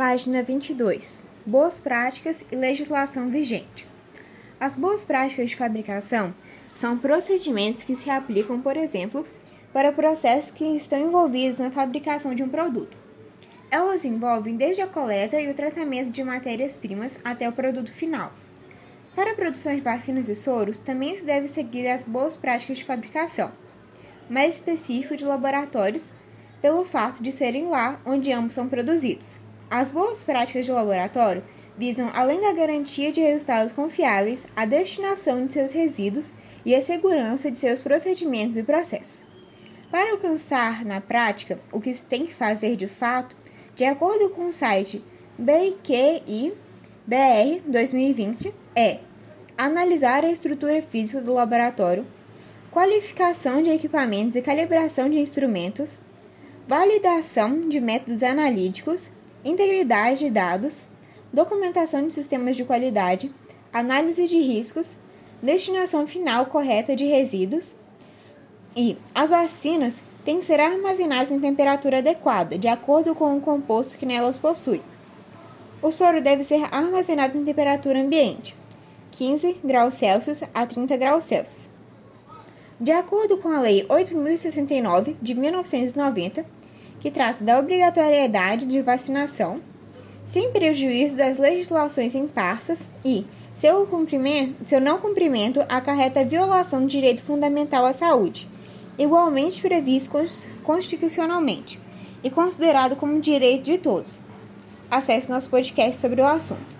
Página 22. Boas práticas e legislação vigente. As boas práticas de fabricação são procedimentos que se aplicam, por exemplo, para processos que estão envolvidos na fabricação de um produto. Elas envolvem desde a coleta e o tratamento de matérias-primas até o produto final. Para a produção de vacinas e soros, também se deve seguir as boas práticas de fabricação, mais específico de laboratórios, pelo fato de serem lá onde ambos são produzidos. As boas práticas de laboratório visam, além da garantia de resultados confiáveis, a destinação de seus resíduos e a segurança de seus procedimentos e processos. Para alcançar na prática o que se tem que fazer de fato, de acordo com o site BQI BR 2020, é analisar a estrutura física do laboratório, qualificação de equipamentos e calibração de instrumentos, validação de métodos analíticos integridade de dados, documentação de sistemas de qualidade, análise de riscos, destinação final correta de resíduos e as vacinas têm que ser armazenadas em temperatura adequada, de acordo com o composto que nelas possui. O soro deve ser armazenado em temperatura ambiente, 15 graus Celsius a 30 graus Celsius. De acordo com a Lei 8069 de 1990, que trata da obrigatoriedade de vacinação, sem prejuízo das legislações imparsas e seu, cumprimento, seu não cumprimento acarreta violação do direito fundamental à saúde, igualmente previsto constitucionalmente e considerado como direito de todos. Acesse nosso podcast sobre o assunto.